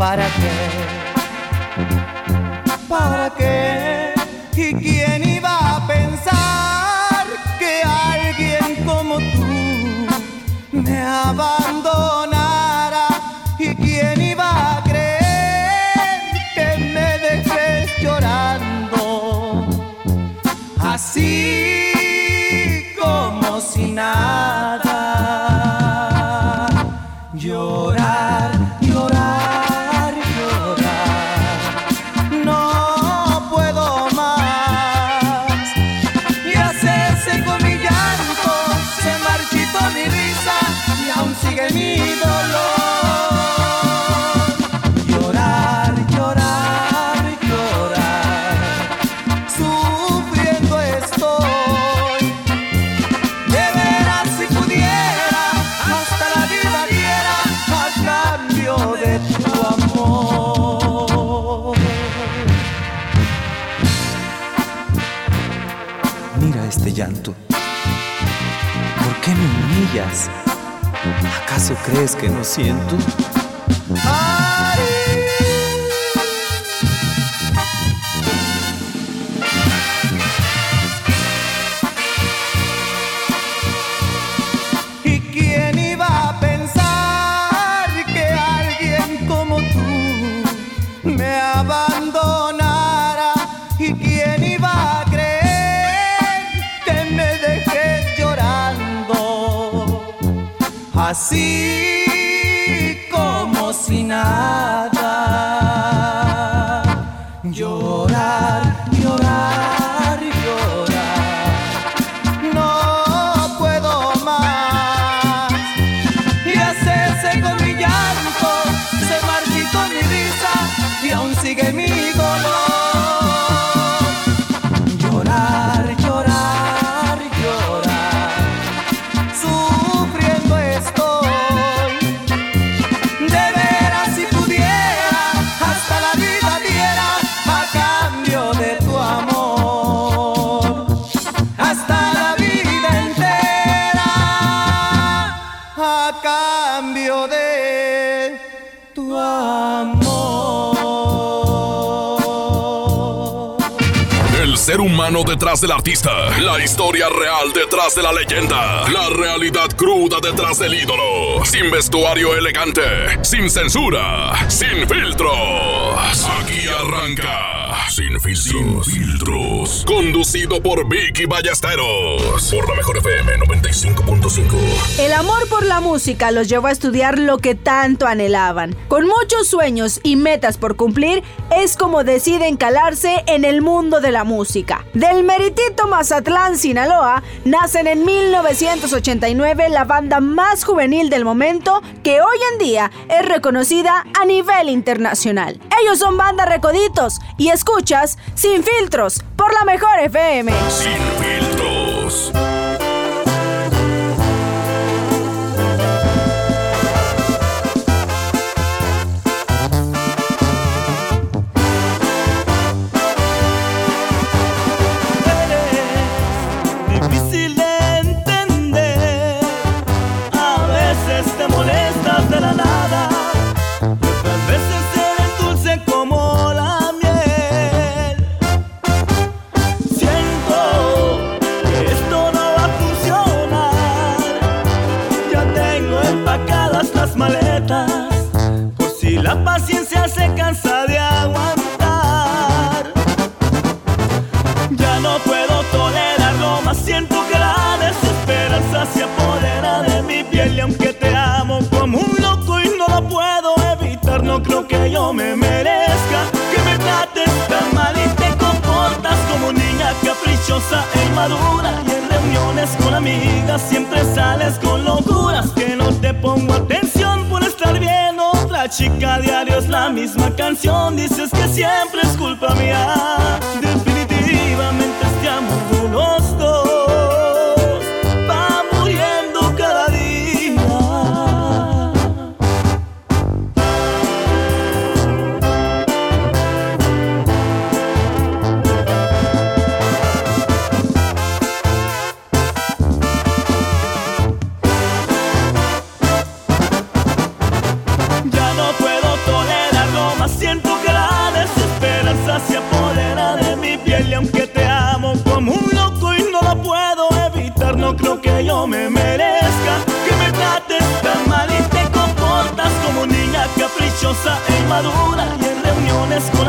¿Para qué? ¿Para qué? Llanto. ¿Por qué me humillas? ¿Acaso crees que no siento? ¿Y detrás del artista, la historia real detrás de la leyenda, la realidad cruda detrás del ídolo, sin vestuario elegante, sin censura, sin filtros. Aquí arranca, sin filtros, filtros, conducido por Vicky Ballesteros, por la mejor FM 95.5. El amor por la música los llevó a estudiar lo que tanto anhelaban. Con muchos sueños y metas por cumplir, es como deciden calarse en el mundo de la música. Del meritito Mazatlán, Sinaloa, nacen en 1989 la banda más juvenil del momento que hoy en día es reconocida a nivel internacional. Ellos son Banda Recoditos y escuchas Sin Filtros por la mejor FM. Sin filtros. y en reuniones con amigas siempre sales con locuras que no te pongo atención por estar bien otra chica diario es la misma canción dices que siempre es culpa mía.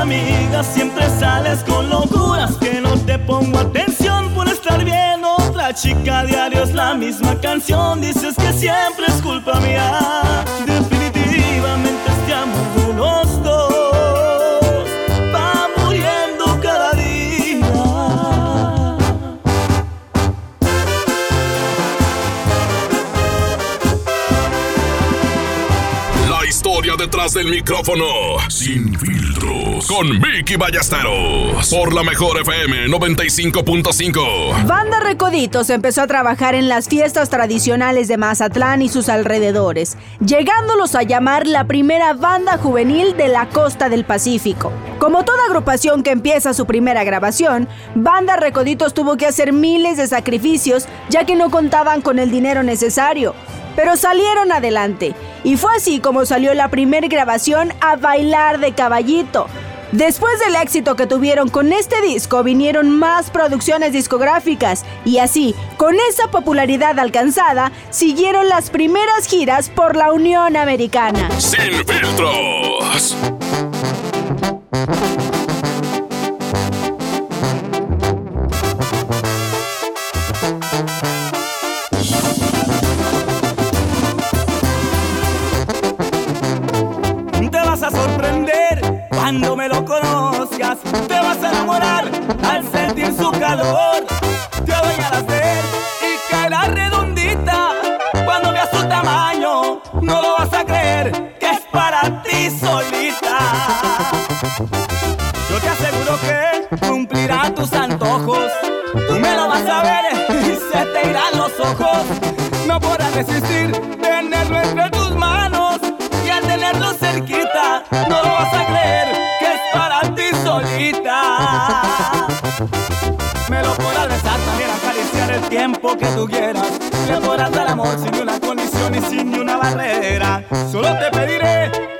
Amigas siempre sales con locuras que no te pongo atención por estar bien. Otra chica diario es la misma canción dices que siempre es culpa mía. Definitivamente este amor los dos va muriendo cada día. La historia detrás del micrófono. Sin Con Vicky Ballesteros. Por la mejor FM 95.5. Banda Recoditos empezó a trabajar en las fiestas tradicionales de Mazatlán y sus alrededores, llegándolos a llamar la primera banda juvenil de la costa del Pacífico. Como toda agrupación que empieza su primera grabación, Banda Recoditos tuvo que hacer miles de sacrificios ya que no contaban con el dinero necesario. Pero salieron adelante, y fue así como salió la primera grabación a bailar de caballito, Después del éxito que tuvieron con este disco, vinieron más producciones discográficas y así, con esa popularidad alcanzada, siguieron las primeras giras por la Unión Americana. Sin filtros. Ojos. No podrás resistir tenerlo entre tus manos y al tenerlo cerquita no lo vas a creer que es para ti solita. Me lo podrás besar también acariciar el tiempo que tú quieras. Me podrás dar amor sin ni una condición y sin ni una barrera. Solo te pediré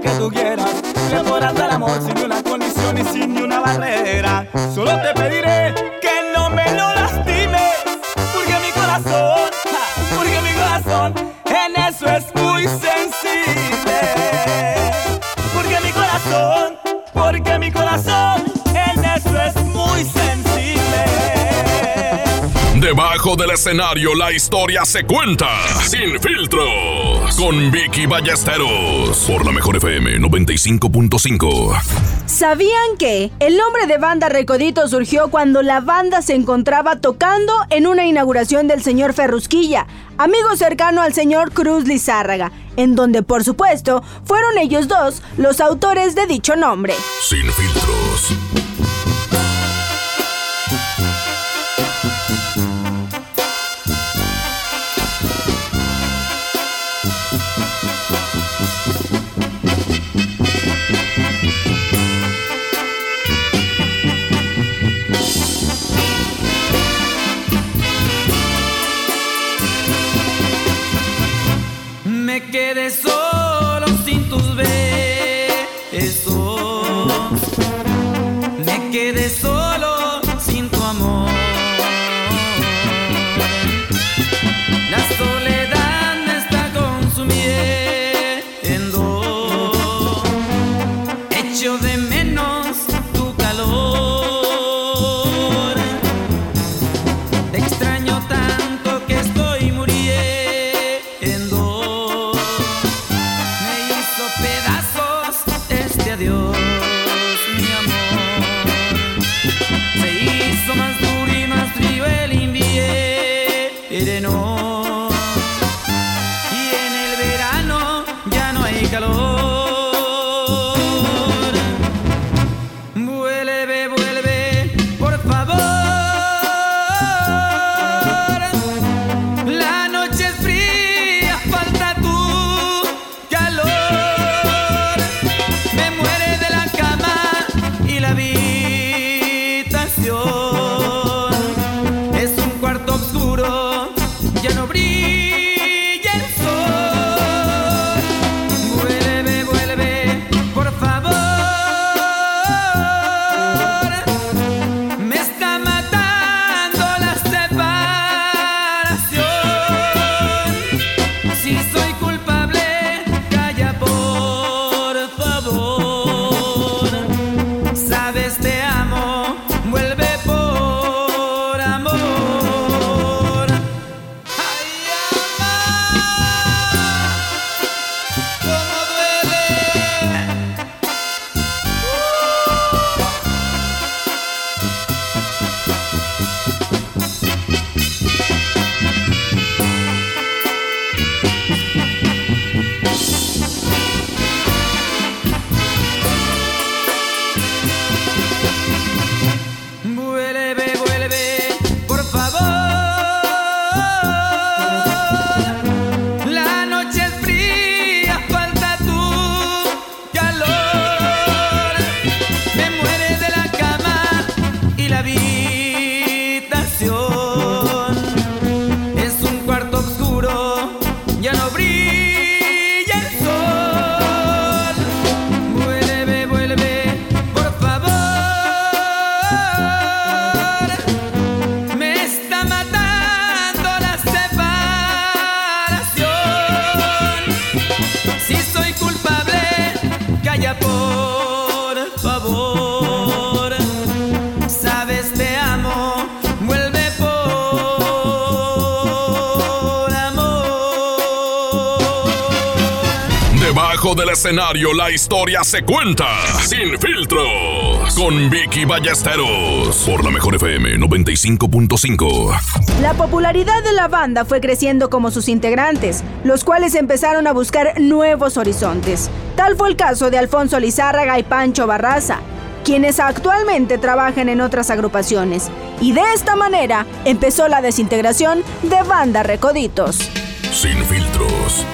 tiempo que tú quieras. Me podrás amor sin ni una condición y sin ni una barrera. Solo te pediré que no me lo lastimes, porque mi corazón, porque mi corazón en eso es muy sensible. Porque mi corazón, porque mi corazón Debajo del escenario la historia se cuenta. Sin filtros. Con Vicky Ballesteros. Por la mejor FM 95.5. ¿Sabían que el nombre de banda Recodito surgió cuando la banda se encontraba tocando en una inauguración del señor Ferrusquilla, amigo cercano al señor Cruz Lizárraga, en donde por supuesto fueron ellos dos los autores de dicho nombre? Sin filtros. Del escenario la historia se cuenta sin filtros con Vicky Ballesteros por la mejor FM 95.5. La popularidad de la banda fue creciendo como sus integrantes, los cuales empezaron a buscar nuevos horizontes. Tal fue el caso de Alfonso Lizárraga y Pancho Barraza, quienes actualmente trabajan en otras agrupaciones. Y de esta manera empezó la desintegración de Banda Recoditos. Sin filtros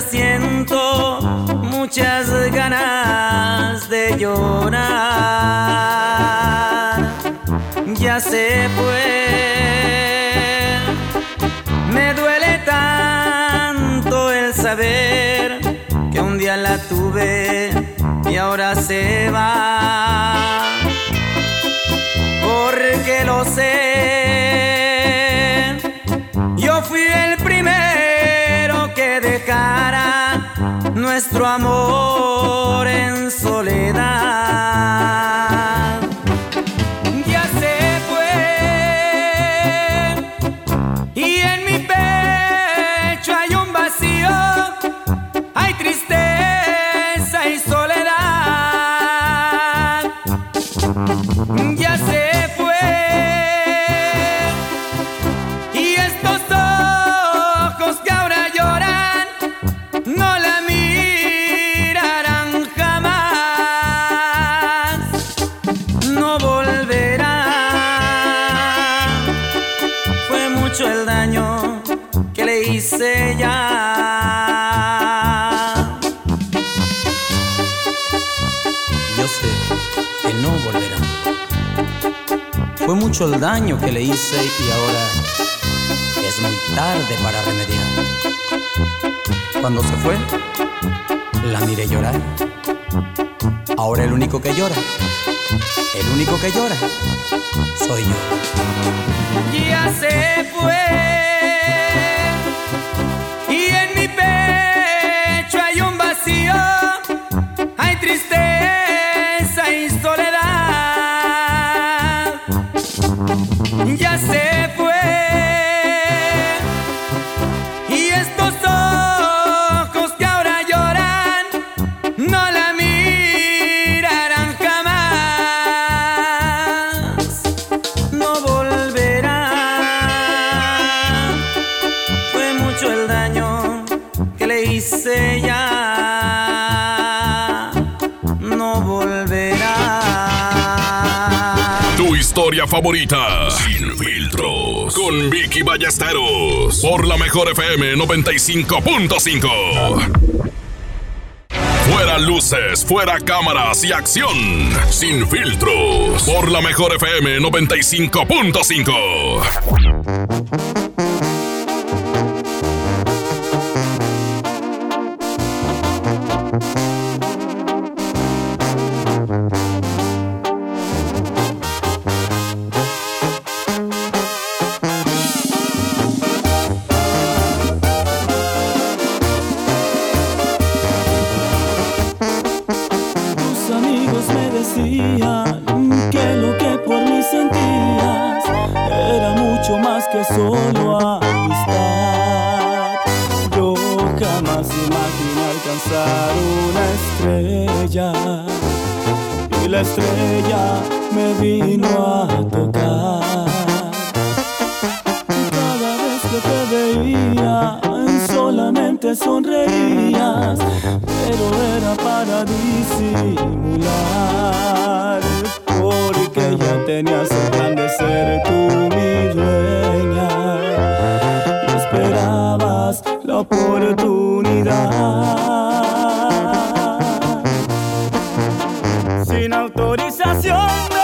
siento muchas ganas de llorar ya se fue. Me duele tanto el saber que un día la tuve y ahora se va. Mucho el daño que le hice y ahora es muy tarde para remediar. Cuando se fue, la miré llorar. Ahora el único que llora, el único que llora, soy yo. Ya se fue. Favorita. Sin filtros. Con Vicky Ballesteros. Por la mejor FM 95.5. Fuera luces, fuera cámaras y acción. Sin filtros. Por la mejor FM 95.5. que solo amistad. Yo jamás imaginé alcanzar una estrella y la estrella me vino a tocar. Cada vez que te veía, solamente sonreías, pero era para disimular, porque ya tenías el plan de ser tú mi dueña oportunidad. Sin autorización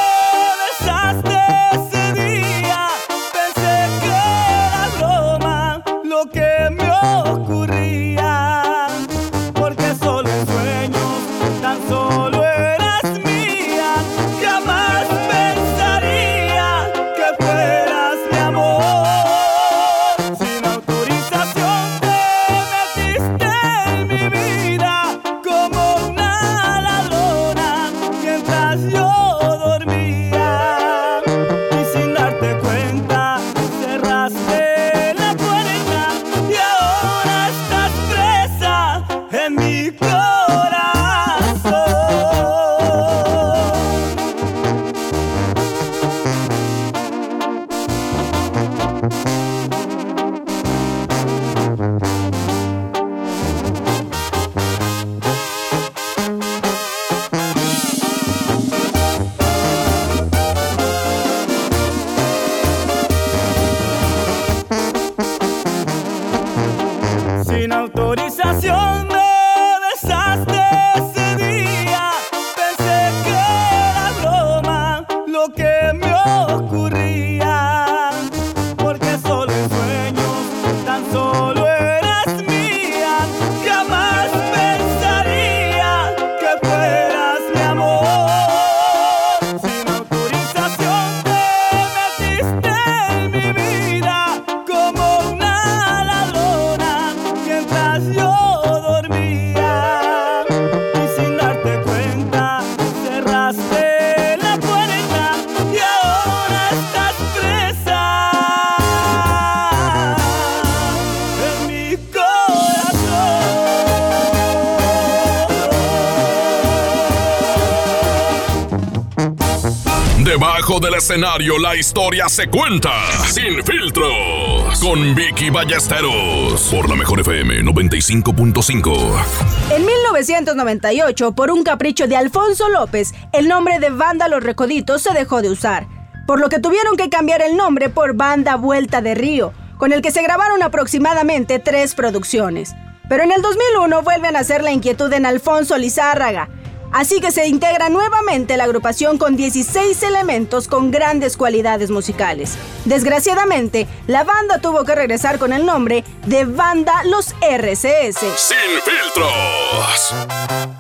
escenario la historia se cuenta. Sin filtros. Con Vicky Ballesteros. Por la mejor FM 95.5. En 1998, por un capricho de Alfonso López, el nombre de Banda Los Recoditos se dejó de usar, por lo que tuvieron que cambiar el nombre por Banda Vuelta de Río, con el que se grabaron aproximadamente tres producciones. Pero en el 2001 vuelven a hacer la inquietud en Alfonso Lizárraga, Así que se integra nuevamente la agrupación con 16 elementos con grandes cualidades musicales. Desgraciadamente, la banda tuvo que regresar con el nombre de Banda Los RCS. Sin filtros.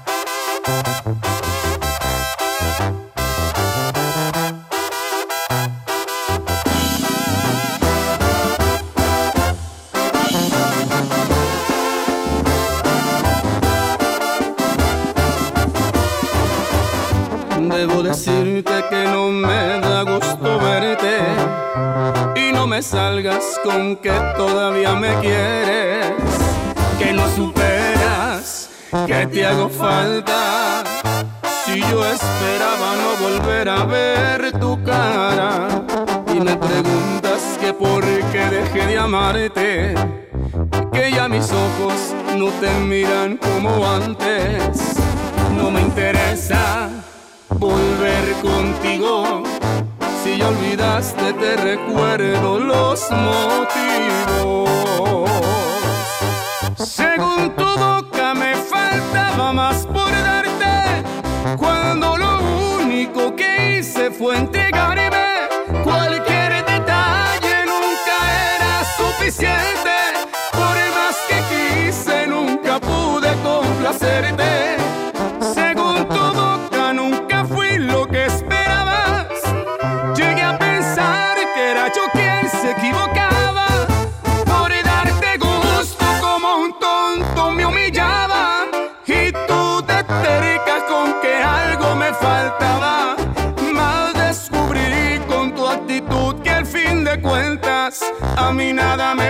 Debo decirte que no me da gusto verte y no me salgas con que todavía me quieres, que no superas, que te hago falta. Si yo esperaba no volver a ver tu cara y me preguntas que por qué dejé de amarte, que ya mis ojos no te miran como antes, no me interesa volver contigo. Si ya olvidaste, te recuerdo los motivos. Según tu boca me faltaba más por darte, cuando lo único que hice fue entregarme.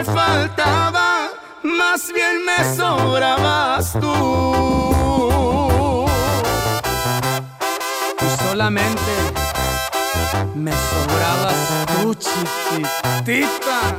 Faltaba. Más bien me sobrabas tú. Tú solamente me sobrabas tú, chiquitita.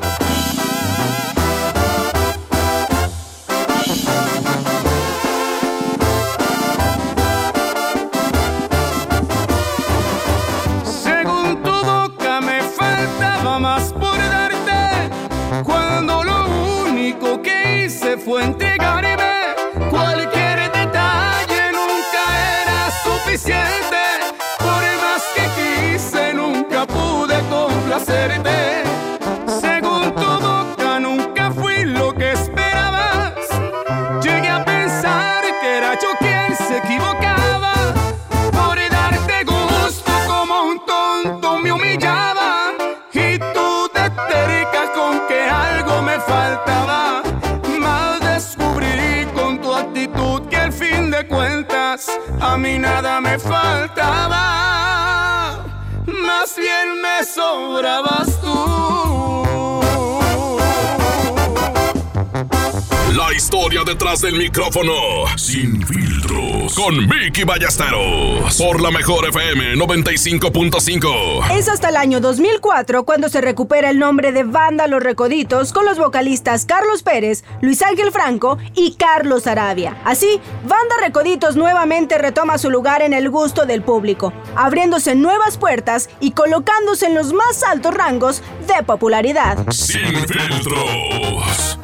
Micrófono. Sin filtros. Con Vicky Ballesteros. Por la mejor FM 95.5. Es hasta el año 2004 cuando se recupera el nombre de Banda Los Recoditos con los vocalistas Carlos Pérez, Luis Ángel Franco y Carlos Arabia. Así, Banda Recoditos nuevamente retoma su lugar en el gusto del público, abriéndose nuevas puertas y colocándose en los más altos rangos de popularidad. Sin filtros.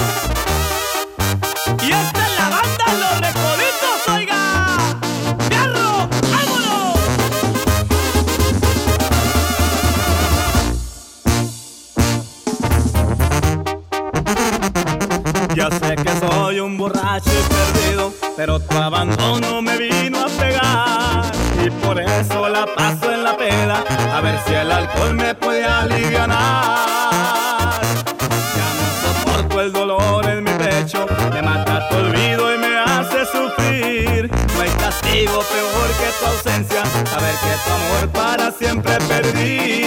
Pero tu abandono me vino a pegar. Y por eso la paso en la peda, a ver si el alcohol me puede aliviar. Ya no soporto el dolor en mi pecho, me mata tu olvido y me hace sufrir. No hay castigo peor que tu ausencia, saber que tu amor para siempre perdí.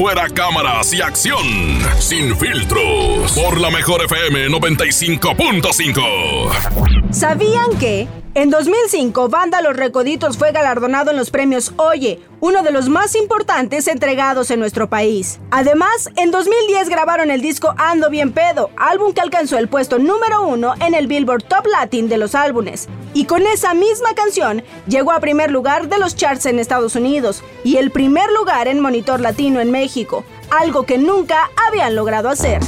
Fuera cámaras y acción. Sin filtros. Por la mejor FM 95.5. ¿Sabían que? En 2005, Banda Los Recoditos fue galardonado en los premios Oye, uno de los más importantes entregados en nuestro país. Además, en 2010 grabaron el disco Ando Bien Pedo, álbum que alcanzó el puesto número uno en el Billboard Top Latin de los álbumes. Y con esa misma canción llegó a primer lugar de los charts en Estados Unidos y el primer lugar en Monitor Latino en México, algo que nunca habían logrado hacer.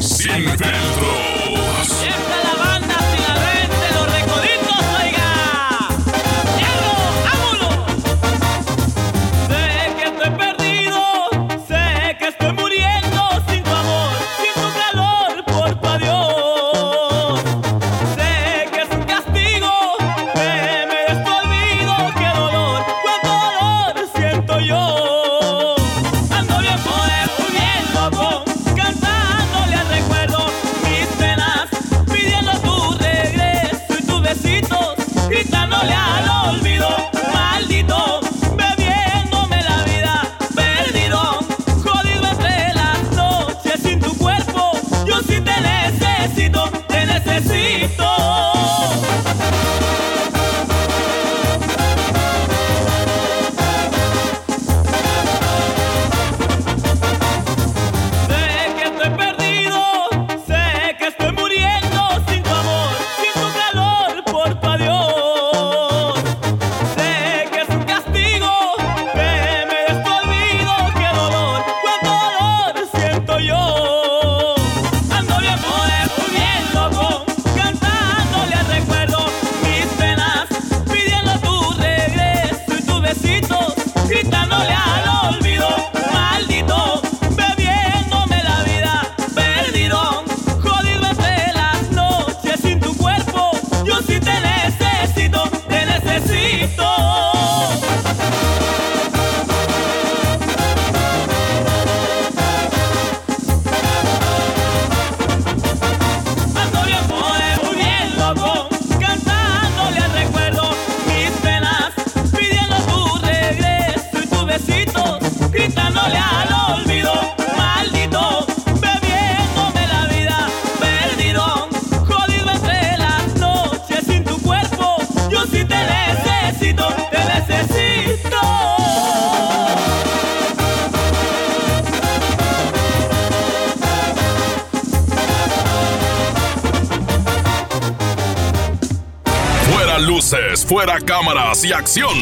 Fuera cámaras y acción.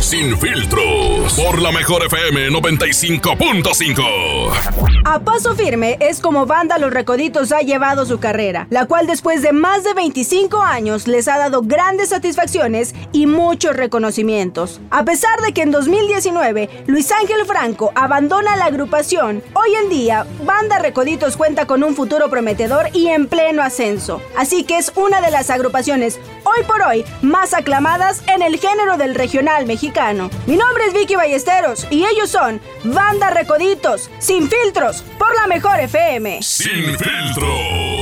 Sin filtros. Por la mejor FM 95.5. A paso firme es como Banda Los Recoditos ha llevado su carrera, la cual después de más de 25 años les ha dado grandes satisfacciones y muchos reconocimientos. A pesar de que en 2019 Luis Ángel Franco abandona la agrupación, hoy en día Banda Recoditos cuenta con un futuro prometedor y en pleno ascenso. Así que es una de las agrupaciones hoy por hoy más aclamadas en el género del regional mexicano. Mi nombre es Vicky Ballesteros y ellos son Banda Recoditos, sin filtros, por la mejor FM. Sin filtros.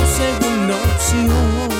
y no tu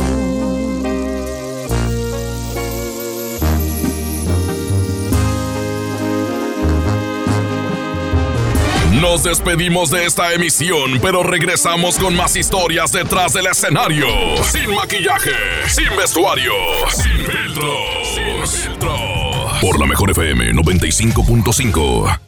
Nos despedimos de esta emisión, pero regresamos con más historias detrás del escenario. Sin maquillaje, sin vestuario, sin filtro. Sin filtro. Por la mejor FM 95.5.